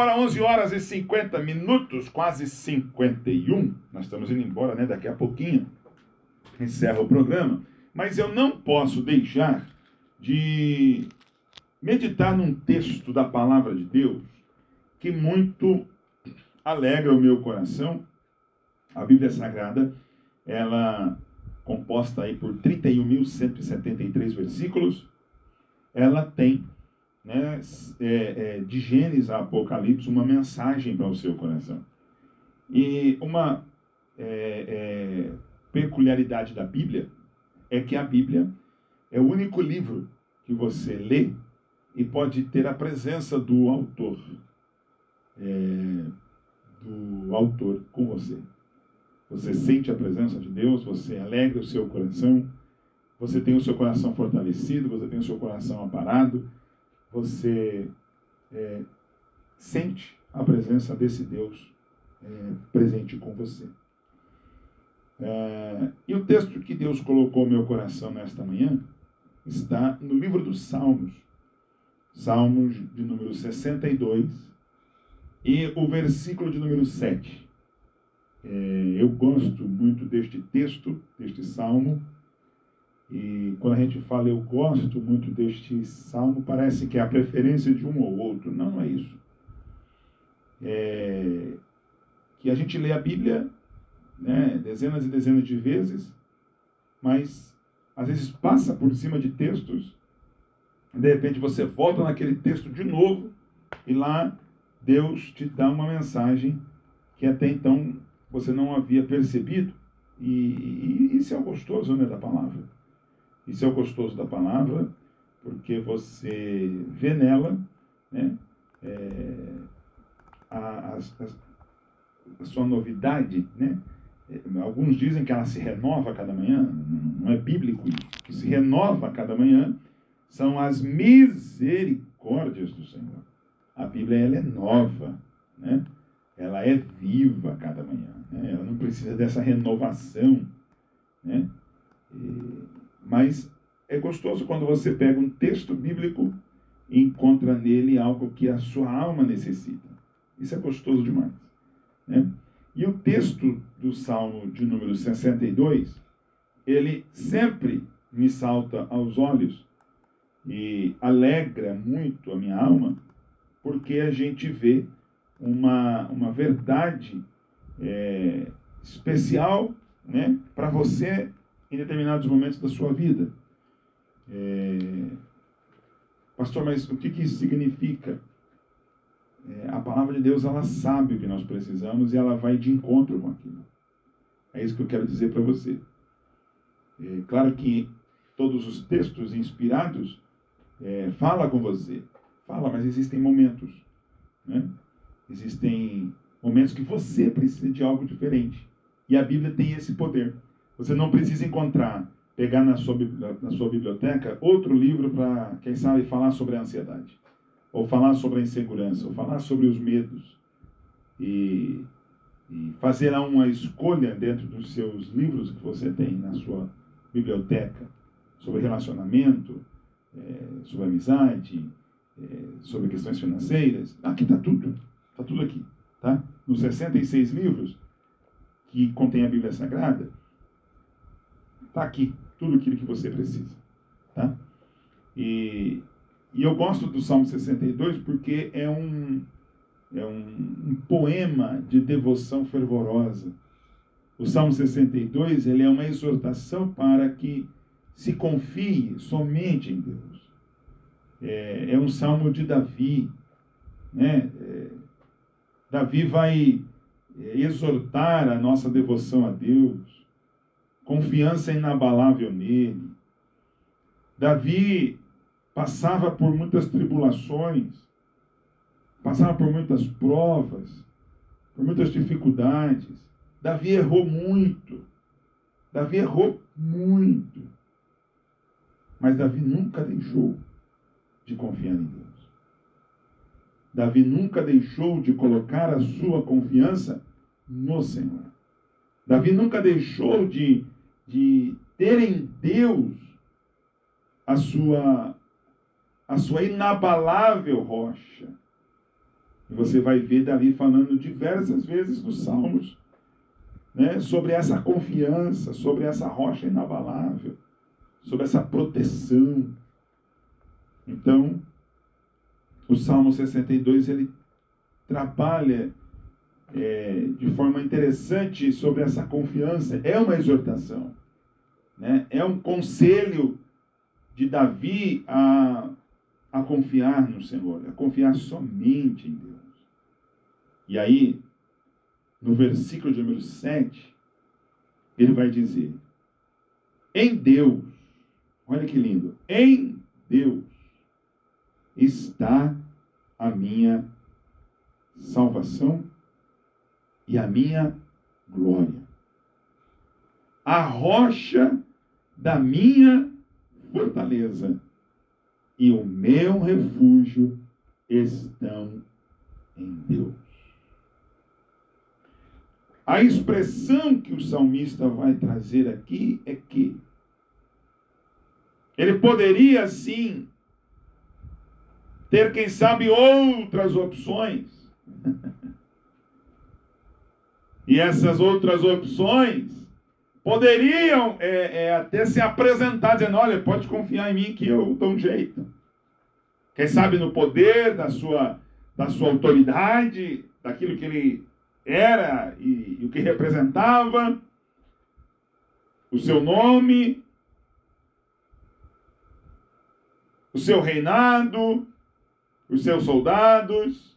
Agora 11 horas e 50 minutos, quase 51. Nós estamos indo embora, né? Daqui a pouquinho encerra o programa. Mas eu não posso deixar de meditar num texto da palavra de Deus que muito alegra o meu coração. A Bíblia Sagrada, ela composta aí por 31.173 versículos, ela tem né, é, é, de Gênesis a Apocalipse uma mensagem para o seu coração. E uma é, é, peculiaridade da Bíblia é que a Bíblia é o único livro que você lê e pode ter a presença do autor, é, do autor com você. Você sente a presença de Deus, você alegra o seu coração, você tem o seu coração fortalecido, você tem o seu coração aparado, você é, sente a presença desse Deus é, presente com você. É, e o texto que Deus colocou no meu coração nesta manhã está no livro dos Salmos, Salmos de número 62 e o versículo de número 7. É, eu gosto muito deste texto, deste salmo, e quando a gente fala eu gosto muito deste salmo, parece que é a preferência de um ou outro. Não, não é isso. É, que a gente lê a Bíblia né, dezenas e dezenas de vezes, mas às vezes passa por cima de textos, de repente você volta naquele texto de novo, e lá Deus te dá uma mensagem que até então você não havia percebido. E, e isso é o gostoso né, da palavra. Isso é o gostoso da palavra, porque você vê nela né, é, a, a, a, sua novidade. Né? É, alguns dizem que ela se renova a cada manhã, não é bíblico isso. Que se renova a cada manhã são as misericórdias do Senhor. A Bíblia ela é nova, né? ela é viva a cada manhã. Né? Ela não precisa dessa renovação. Né? Mas é gostoso quando você pega um texto bíblico e encontra nele algo que a sua alma necessita. Isso é gostoso demais. Né? E o texto do Salmo de número 62, ele sempre me salta aos olhos e alegra muito a minha alma, porque a gente vê uma, uma verdade é, especial né, para você em determinados momentos da sua vida. É, pastor, mas o que, que isso significa? É, a palavra de Deus, ela sabe o que nós precisamos e ela vai de encontro com aquilo. É isso que eu quero dizer para você. É, claro que todos os textos inspirados é, fala com você, fala, mas existem momentos, né? Existem momentos que você precisa de algo diferente. E a Bíblia tem esse poder. Você não precisa encontrar, pegar na sua, na sua biblioteca outro livro para, quem sabe, falar sobre a ansiedade, ou falar sobre a insegurança, ou falar sobre os medos. E, e uma escolha dentro dos seus livros que você tem na sua biblioteca sobre relacionamento, é, sobre amizade, é, sobre questões financeiras. Aqui está tudo. Está tudo aqui. Tá? Nos 66 livros que contém a Bíblia Sagrada, está aqui tudo aquilo que você precisa. Tá? E, e eu gosto do Salmo 62 porque é um, é um, um poema de devoção fervorosa. O Salmo 62 ele é uma exortação para que se confie somente em Deus. É, é um salmo de Davi. Né? É, Davi vai é, exortar a nossa devoção a Deus, confiança inabalável nele. Davi passava por muitas tribulações, passava por muitas provas, por muitas dificuldades. Davi errou muito. Davi errou muito. Mas Davi nunca deixou de confiar em Deus. Davi nunca deixou de colocar a sua confiança no Senhor. Davi nunca deixou de, de ter em Deus a sua, a sua inabalável rocha. E você vai ver Davi falando diversas vezes nos Salmos né, sobre essa confiança, sobre essa rocha inabalável, sobre essa proteção. Então, o Salmo 62 ele trabalha é, de forma interessante sobre essa confiança. É uma exortação, né? é um conselho de Davi a, a confiar no Senhor, a confiar somente em Deus. E aí, no versículo de número 7, ele vai dizer: Em Deus, olha que lindo, em Deus está a minha salvação e a minha glória. A rocha da minha fortaleza e o meu refúgio estão em Deus. A expressão que o salmista vai trazer aqui é que ele poderia sim ter, quem sabe, outras opções. e essas outras opções poderiam é, é, até se apresentar dizendo: olha, pode confiar em mim que eu dou um jeito. Quem sabe no poder da sua, da sua autoridade, daquilo que ele era e, e o que representava, o seu nome, o seu reinado, os seus soldados.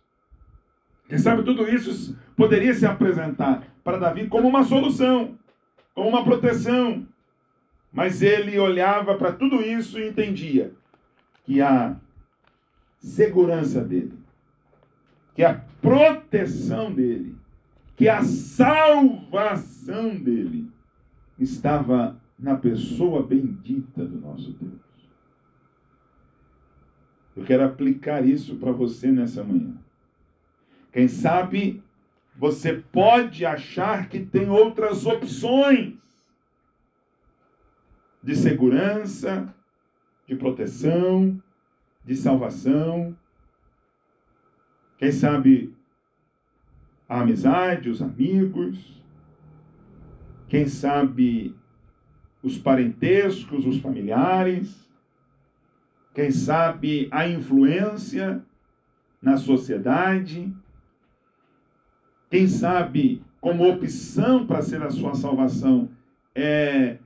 Quem sabe tudo isso poderia se apresentar para Davi como uma solução, como uma proteção. Mas ele olhava para tudo isso e entendia que a segurança dele, que a proteção dele, que a salvação dele estava na pessoa bendita do nosso Deus. Eu quero aplicar isso para você nessa manhã. Quem sabe você pode achar que tem outras opções de segurança, de proteção, de salvação. Quem sabe a amizade, os amigos, quem sabe os parentescos, os familiares, quem sabe a influência na sociedade, quem sabe como opção para ser a sua salvação é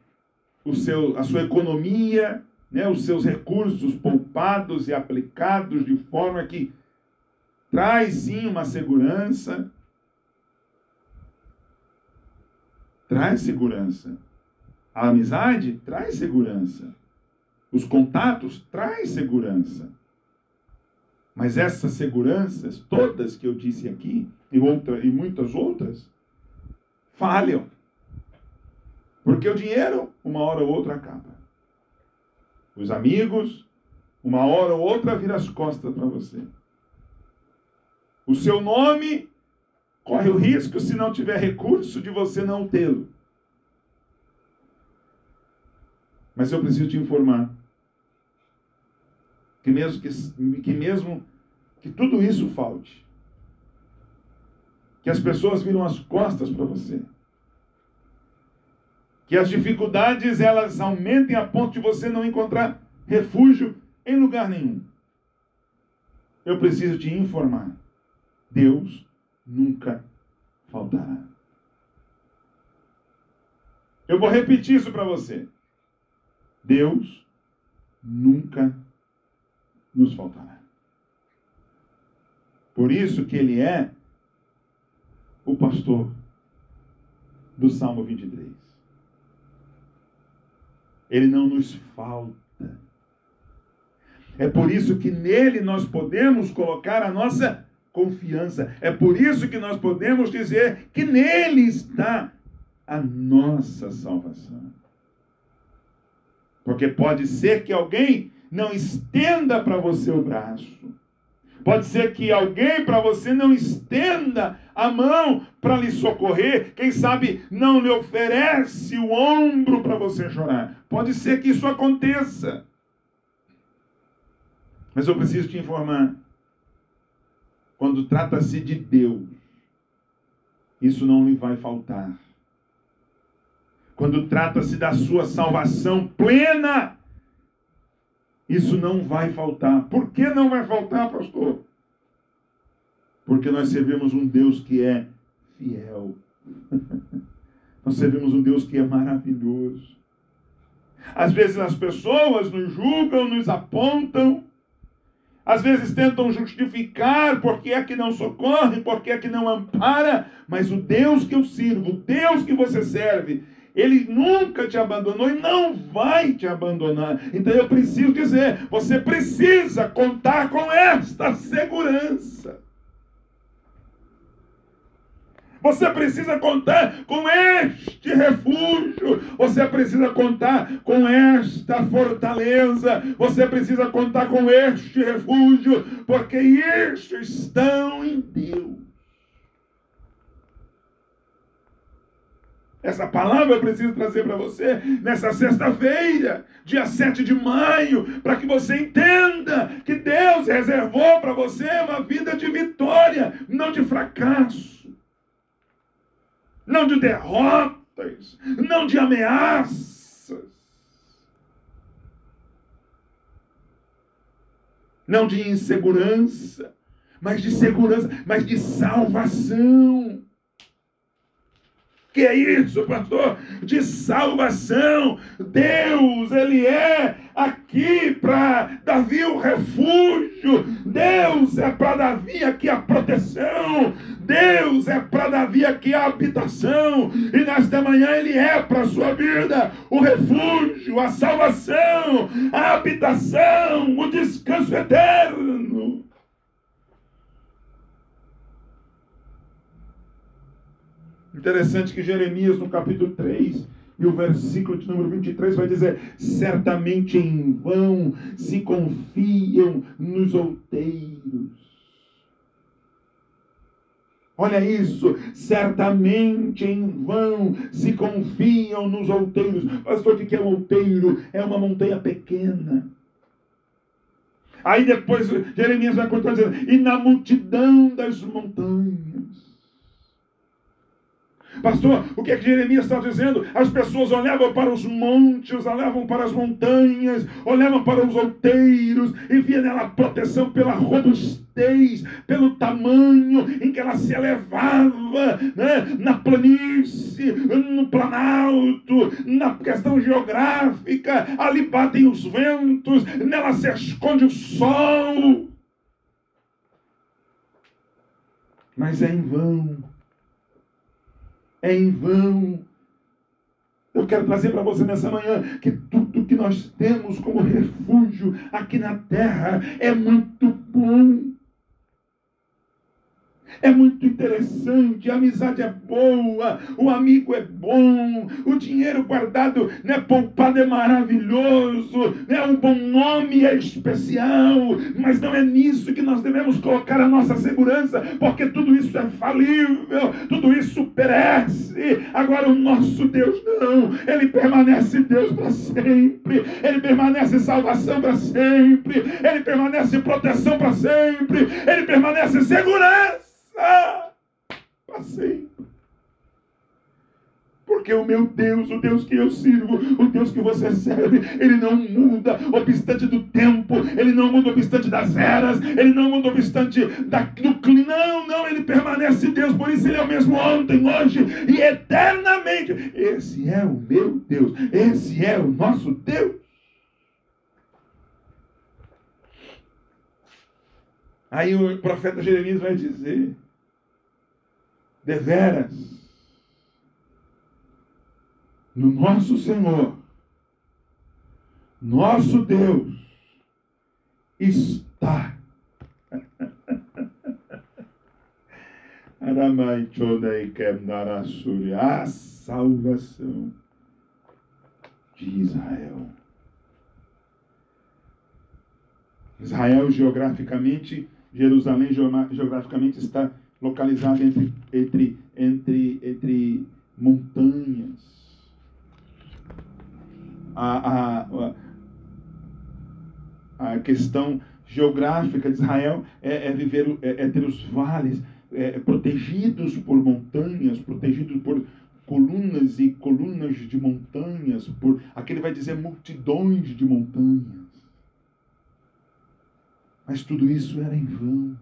o seu, a sua economia, né, os seus recursos poupados e aplicados de forma que traz sim uma segurança, traz segurança. A amizade traz segurança. Os contatos traz segurança. Mas essas seguranças, todas que eu disse aqui, e, outra, e muitas outras, falham. Porque o dinheiro, uma hora ou outra, acaba. Os amigos, uma hora ou outra, vira as costas para você. O seu nome corre o risco, se não tiver recurso, de você não tê-lo. Mas eu preciso te informar que mesmo que, que mesmo que tudo isso falte, que as pessoas viram as costas para você, que as dificuldades elas aumentem a ponto de você não encontrar refúgio em lugar nenhum. Eu preciso te informar. Deus nunca faltará. Eu vou repetir isso para você. Deus nunca nos faltará. Por isso que ele é o pastor do Salmo 23. Ele não nos falta. É por isso que nele nós podemos colocar a nossa confiança. É por isso que nós podemos dizer que nele está a nossa salvação. Porque pode ser que alguém não estenda para você o braço. Pode ser que alguém para você não estenda a mão para lhe socorrer, quem sabe não lhe oferece o ombro para você chorar. Pode ser que isso aconteça. Mas eu preciso te informar. Quando trata-se de Deus, isso não lhe vai faltar. Quando trata-se da sua salvação plena, isso não vai faltar. Por que não vai faltar, pastor? Porque nós servimos um Deus que é fiel. Nós servimos um Deus que é maravilhoso. Às vezes as pessoas nos julgam, nos apontam, às vezes tentam justificar por que é que não socorre, por que é que não ampara, mas o Deus que eu sirvo, o Deus que você serve, ele nunca te abandonou e não vai te abandonar. Então eu preciso dizer, você precisa contar com esta segurança. Você precisa contar com este refúgio. Você precisa contar com esta fortaleza. Você precisa contar com este refúgio, porque estes estão em Deus. Essa palavra eu preciso trazer para você nessa sexta-feira, dia 7 de maio, para que você entenda que Deus reservou para você uma vida de vitória, não de fracasso não de derrotas, não de ameaças, não de insegurança, mas de segurança, mas de salvação. Que é isso, pastor? De salvação. Deus, Ele é aqui para Davi o refúgio. Deus é para Davi aqui a proteção. Deus é para Davi aqui a habitação. E nesta manhã Ele é para a sua vida o refúgio, a salvação, a habitação, o descanso eterno. Interessante que Jeremias, no capítulo 3, e o versículo de número 23 vai dizer: Certamente em vão se confiam nos outeiros. Olha isso, certamente em vão se confiam nos outeiros. Pastor, o que é um outeiro? É uma montanha pequena. Aí depois Jeremias vai contar dizendo: E na multidão das montanhas Pastor, o que é que Jeremias está dizendo? As pessoas olhavam para os montes, olhavam para as montanhas, olhavam para os outeiros e via nela proteção pela robustez, pelo tamanho em que ela se elevava né? na planície, no planalto, na questão geográfica. Ali batem os ventos, nela se esconde o sol. Mas é em vão é em vão. Eu quero trazer para você nessa manhã que tudo que nós temos como refúgio aqui na terra é muito bom. É muito interessante, a amizade é boa, o amigo é bom, o dinheiro guardado, né, poupado é maravilhoso, né, um bom nome é especial, mas não é nisso que nós devemos colocar a nossa segurança, porque tudo isso é falível, tudo isso perece. Agora o nosso Deus não, ele permanece Deus para sempre, ele permanece salvação para sempre, ele permanece proteção para sempre, ele permanece segurança ah, passei. Porque o meu Deus, o Deus que eu sirvo, o Deus que você serve, ele não muda obstante do tempo, ele não muda obstante das eras, ele não muda obstante da, do clima. Não, não, ele permanece Deus, por isso ele é o mesmo ontem, hoje e eternamente. Esse é o meu Deus, esse é o nosso Deus. Aí o profeta Jeremias vai dizer: deveras no nosso Senhor, nosso Deus, está. a salvação de Israel. Israel geograficamente, Jerusalém geograficamente está localizado entre, entre, entre, entre montanhas. A, a, a questão geográfica de Israel é, é viver, é, é, ter os vales é, protegidos por montanhas, protegidos por colunas e colunas de montanhas, por aqui ele vai dizer multidões de montanhas. Mas tudo isso era em vão.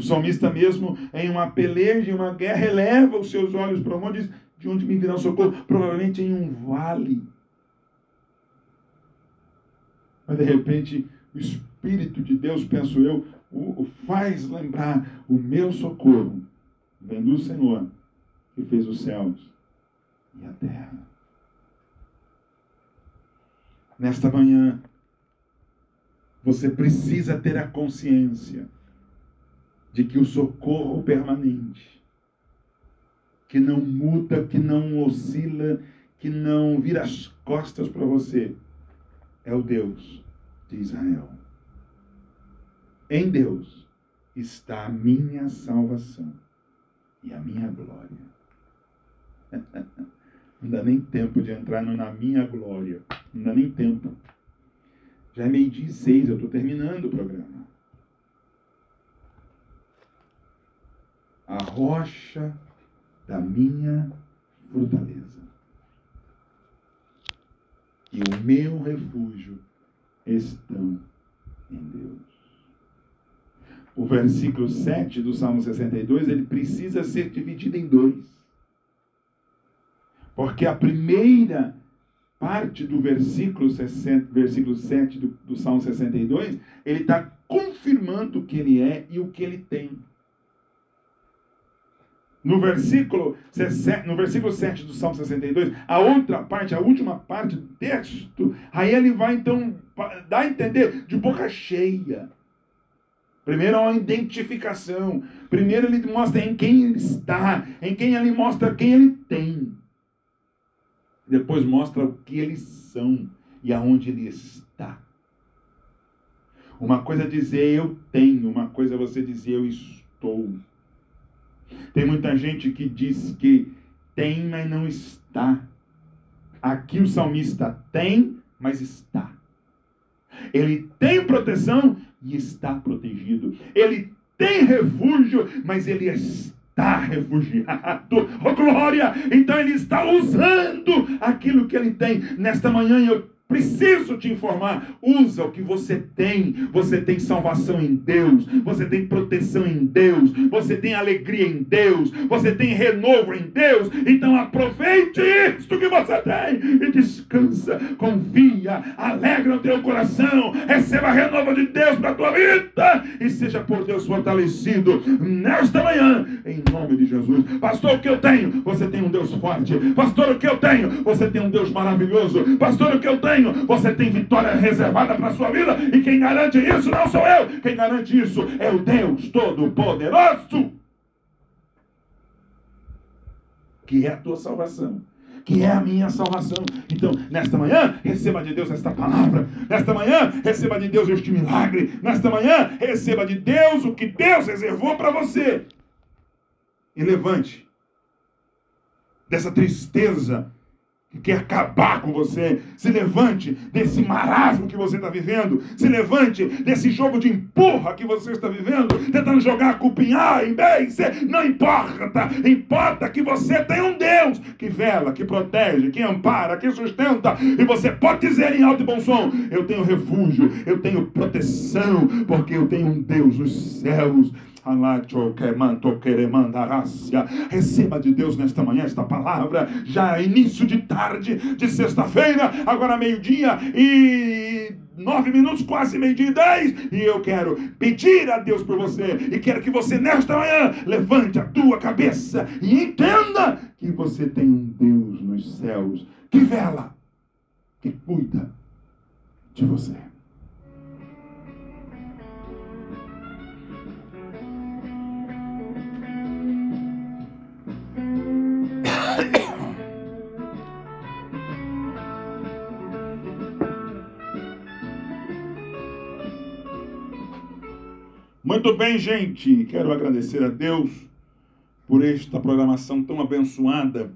O salmista mesmo, em uma peleja, em uma guerra, eleva os seus olhos para onde diz, de onde me virá o socorro? Provavelmente em um vale. Mas de repente, o Espírito de Deus, penso eu, o, o faz lembrar o meu socorro. Vem do Senhor, que fez os céus e a terra. Nesta manhã, você precisa ter a consciência de que o socorro permanente, que não muda, que não oscila, que não vira as costas para você, é o Deus de Israel. Em Deus está a minha salvação e a minha glória. Não dá nem tempo de entrar no, na minha glória. Não dá nem tempo. Já é meio-dia e seis, eu estou terminando o programa. A rocha da minha fortaleza. E o meu refúgio estão em Deus. O versículo 7 do Salmo 62, ele precisa ser dividido em dois. Porque a primeira parte do versículo, 60, versículo 7 do, do Salmo 62, ele está confirmando o que ele é e o que ele tem. No versículo, no versículo 7 do Salmo 62, a outra parte, a última parte do texto, aí ele vai então dar a entender de boca cheia. Primeiro é uma identificação. Primeiro ele mostra em quem ele está, em quem ele mostra quem ele tem. Depois mostra o que eles são e aonde ele está. Uma coisa é dizer eu tenho, uma coisa é você dizer eu estou. Tem muita gente que diz que tem, mas não está. Aqui o salmista tem, mas está. Ele tem proteção e está protegido. Ele tem refúgio, mas ele está refugiado. Oh, glória! Então ele está usando aquilo que ele tem. Nesta manhã eu Preciso te informar, usa o que você tem. Você tem salvação em Deus, você tem proteção em Deus, você tem alegria em Deus, você tem renovo em Deus. Então aproveite isto que você tem e descansa, confia, alegra o teu coração, receba renovo de Deus para a tua vida e seja por Deus fortalecido nesta manhã, em nome de Jesus. Pastor, o que eu tenho? Você tem um Deus forte. Pastor, o que eu tenho? Você tem um Deus maravilhoso. Pastor, o que eu tenho? Você tem vitória reservada para a sua vida. E quem garante isso não sou eu. Quem garante isso é o Deus Todo-Poderoso. Que é a tua salvação que é a minha salvação. Então, nesta manhã, receba de Deus esta palavra. Nesta manhã, receba de Deus este milagre. Nesta manhã, receba de Deus o que Deus reservou para você. E levante dessa tristeza que quer acabar com você. Se levante desse marasmo que você está vivendo. Se levante desse jogo de empurra que você está vivendo, tentando jogar culpa em A, em B, em C. Não importa. Importa que você tem um Deus que vela, que protege, que ampara, que sustenta. E você pode dizer em alto e bom som: Eu tenho refúgio, eu tenho proteção, porque eu tenho um Deus nos céus Receba de Deus nesta manhã esta palavra, já início de tarde de sexta-feira, agora meio-dia e nove minutos, quase meio-dia e dez. E eu quero pedir a Deus por você e quero que você nesta manhã levante a tua cabeça e entenda que você tem um Deus nos céus que vela, que cuida de você. Muito bem, gente. Quero agradecer a Deus por esta programação tão abençoada.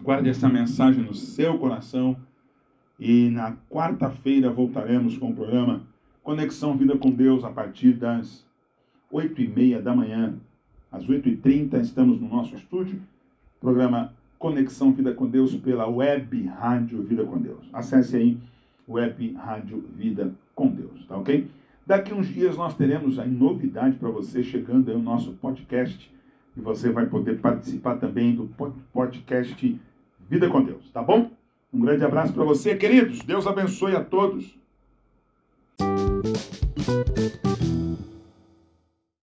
Guarde essa mensagem no seu coração E na quarta-feira voltaremos com o programa Conexão Vida com Deus a partir das 8 e meia da manhã. Às 8h30 estamos no nosso estúdio. Programa Conexão Vida com Deus pela Web Rádio Vida com Deus. Acesse aí Web Rádio Vida com Deus, tá ok? Daqui uns dias nós teremos aí novidade para você chegando aí o nosso podcast e você vai poder participar também do podcast Vida com Deus, tá bom? Um grande abraço para você, queridos. Deus abençoe a todos.